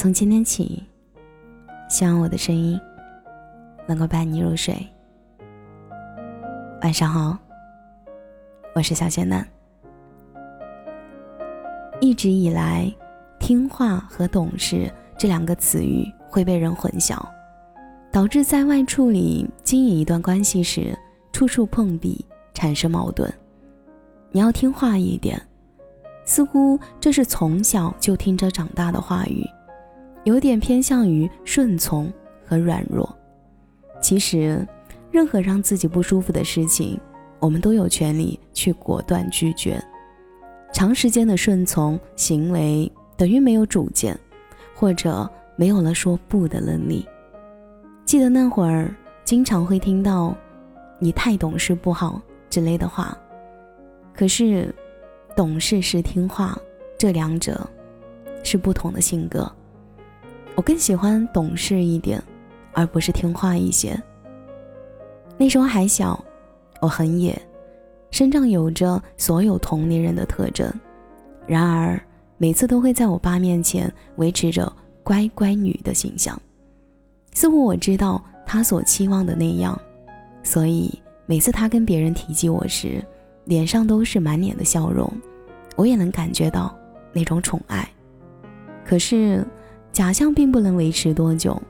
从今天起，希望我的声音能够伴你入睡。晚上好，我是小仙男。一直以来，听话和懂事这两个词语会被人混淆，导致在外处理经营一段关系时，处处碰壁，产生矛盾。你要听话一点，似乎这是从小就听着长大的话语。有点偏向于顺从和软弱。其实，任何让自己不舒服的事情，我们都有权利去果断拒绝。长时间的顺从行为等于没有主见，或者没有了说不的能力。记得那会儿，经常会听到“你太懂事不好”之类的话。可是，懂事是听话，这两者是不同的性格。我更喜欢懂事一点，而不是听话一些。那时候还小，我很野，身上有着所有同龄人的特征，然而每次都会在我爸面前维持着乖乖女的形象，似乎我知道他所期望的那样，所以每次他跟别人提及我时，脸上都是满脸的笑容，我也能感觉到那种宠爱。可是。假象并不能维持多久，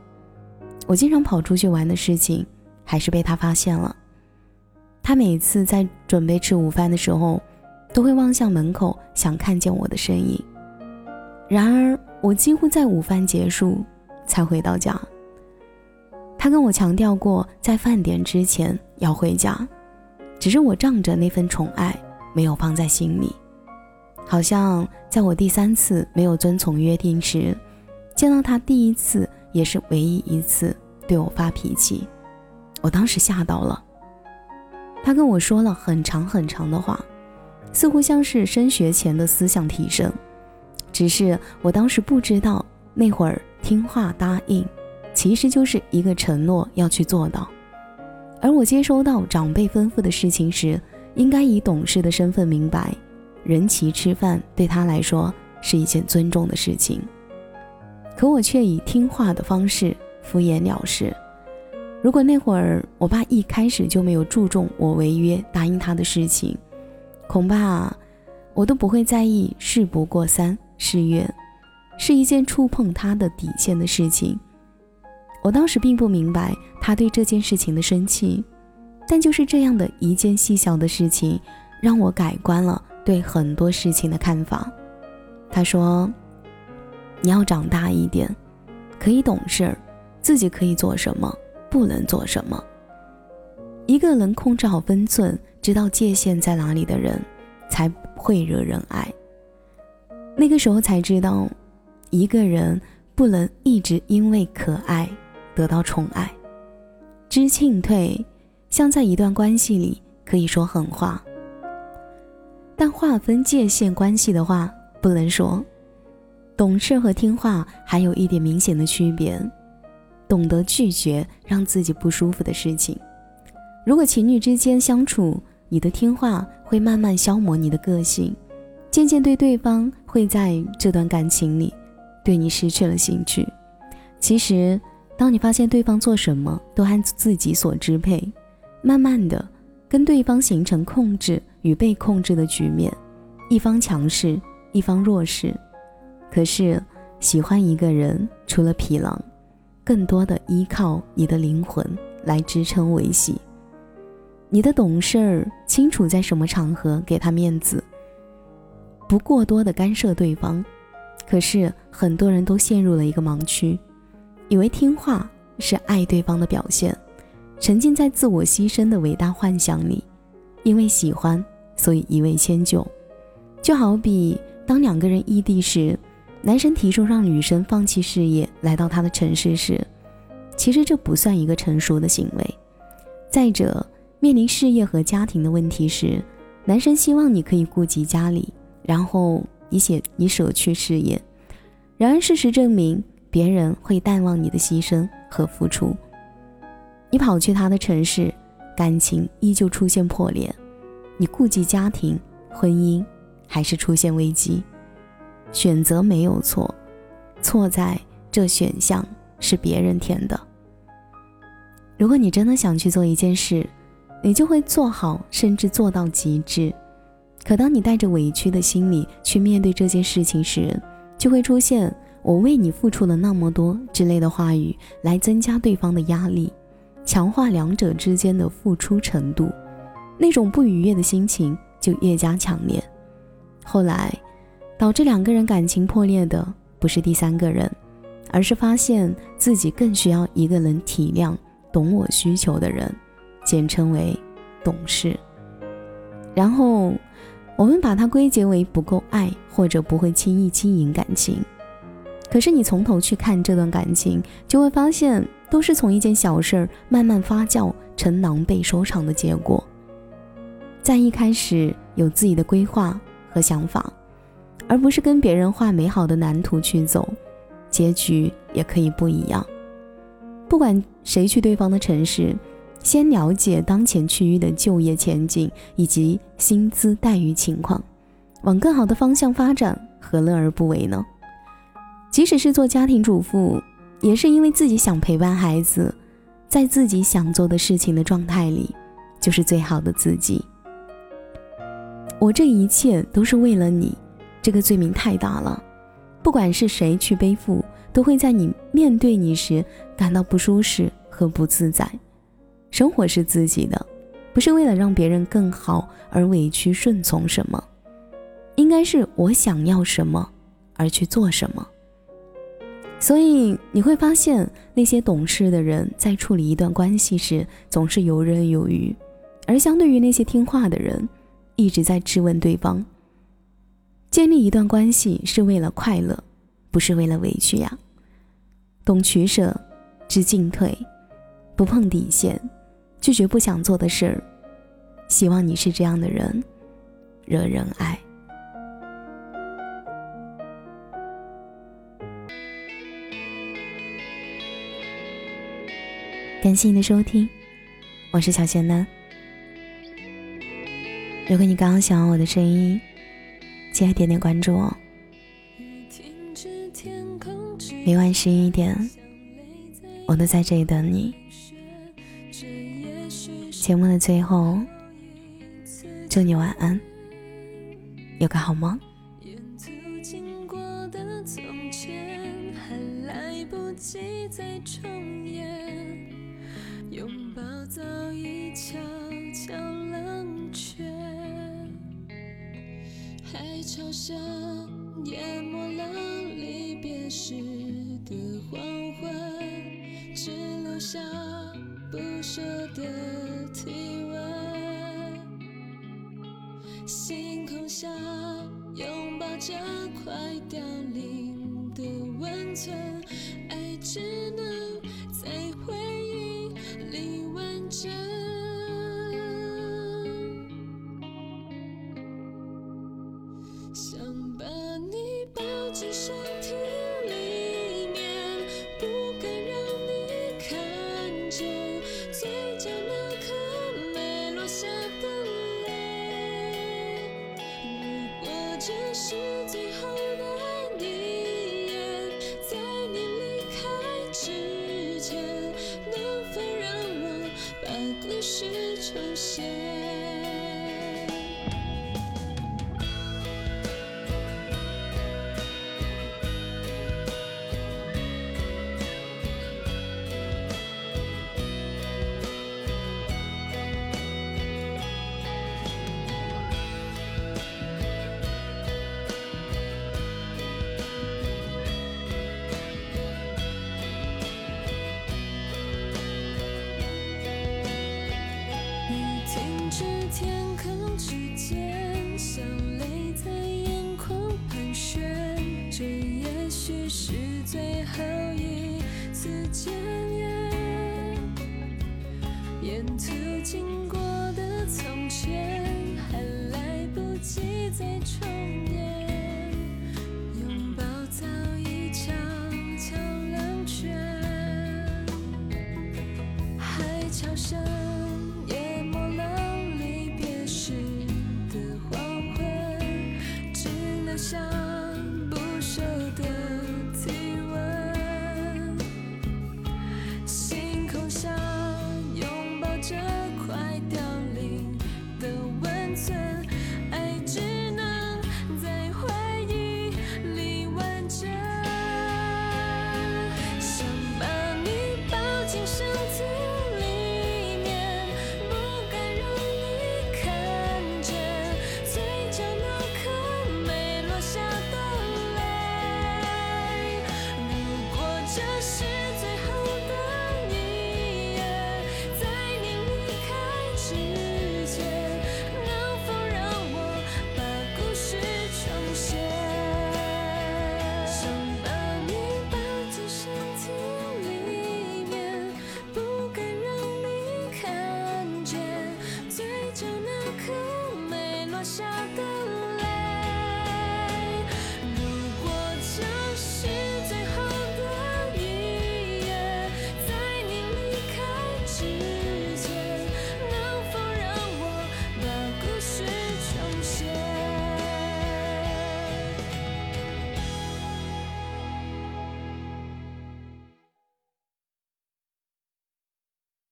我经常跑出去玩的事情，还是被他发现了。他每次在准备吃午饭的时候，都会望向门口，想看见我的身影。然而，我几乎在午饭结束才回到家。他跟我强调过，在饭点之前要回家，只是我仗着那份宠爱，没有放在心里。好像在我第三次没有遵从约定时。见到他第一次，也是唯一一次对我发脾气，我当时吓到了。他跟我说了很长很长的话，似乎像是升学前的思想提升。只是我当时不知道，那会儿听话答应，其实就是一个承诺要去做到。而我接收到长辈吩咐的事情时，应该以懂事的身份明白，人齐吃饭对他来说是一件尊重的事情。可我却以听话的方式敷衍了事。如果那会儿我爸一开始就没有注重我违约答应他的事情，恐怕我都不会在意“事不过三”誓约是一件触碰他的底线的事情。我当时并不明白他对这件事情的生气，但就是这样的一件细小的事情，让我改观了对很多事情的看法。他说。你要长大一点，可以懂事，自己可以做什么，不能做什么。一个能控制好分寸，知道界限在哪里的人，才会惹人爱。那个时候才知道，一个人不能一直因为可爱得到宠爱。知进退，像在一段关系里可以说狠话，但划分界限关系的话不能说。懂事和听话还有一点明显的区别，懂得拒绝让自己不舒服的事情。如果情侣之间相处，你的听话会慢慢消磨你的个性，渐渐对对方会在这段感情里对你失去了兴趣。其实，当你发现对方做什么都按自己所支配，慢慢的跟对方形成控制与被控制的局面，一方强势，一方弱势。可是，喜欢一个人，除了皮囊，更多的依靠你的灵魂来支撑维系。你的懂事儿，清楚在什么场合给他面子，不过多的干涉对方。可是很多人都陷入了一个盲区，以为听话是爱对方的表现，沉浸在自我牺牲的伟大幻想里，因为喜欢，所以一味迁就。就好比当两个人异地时。男生提出让女生放弃事业来到他的城市时，其实这不算一个成熟的行为。再者，面临事业和家庭的问题时，男生希望你可以顾及家里，然后你写你舍去事业。然而事实证明，别人会淡忘你的牺牲和付出。你跑去他的城市，感情依旧出现破裂，你顾及家庭、婚姻，还是出现危机。选择没有错，错在这选项是别人填的。如果你真的想去做一件事，你就会做好，甚至做到极致。可当你带着委屈的心理去面对这件事情时，就会出现“我为你付出了那么多”之类的话语，来增加对方的压力，强化两者之间的付出程度，那种不愉悦的心情就越加强烈。后来，导致两个人感情破裂的不是第三个人，而是发现自己更需要一个人体谅、懂我需求的人，简称为“懂事”。然后。我们把它归结为不够爱，或者不会轻易经营感情。可是你从头去看这段感情，就会发现都是从一件小事儿慢慢发酵成狼狈收场的结果。在一开始有自己的规划和想法，而不是跟别人画美好的蓝图去走，结局也可以不一样。不管谁去对方的城市。先了解当前区域的就业前景以及薪资待遇情况，往更好的方向发展，何乐而不为呢？即使是做家庭主妇，也是因为自己想陪伴孩子，在自己想做的事情的状态里，就是最好的自己。我这一切都是为了你，这个罪名太大了，不管是谁去背负，都会在你面对你时感到不舒适和不自在。生活是自己的，不是为了让别人更好而委屈顺从什么，应该是我想要什么而去做什么。所以你会发现，那些懂事的人在处理一段关系时总是游刃有余，而相对于那些听话的人，一直在质问对方。建立一段关系是为了快乐，不是为了委屈呀。懂取舍，知进退，不碰底线。拒绝不想做的事儿，希望你是这样的人，惹人爱。感谢你的收听，我是小贤呢。如果你刚刚喜欢我的声音，记得点点关注哦。每晚十一点，我都在这里等你。节目的最后，祝你晚安，有个好梦。沿途经过的从前，还来不及再重演，拥抱早已悄悄海潮声淹没了离别时的黄昏，只留下。不舍的体温，星空下拥抱着快凋零的温存，爱只能故事重写。沿途经过的从前，还来不及再重演。拥抱早已悄悄冷却，海潮声淹没了离别时的黄昏，只留下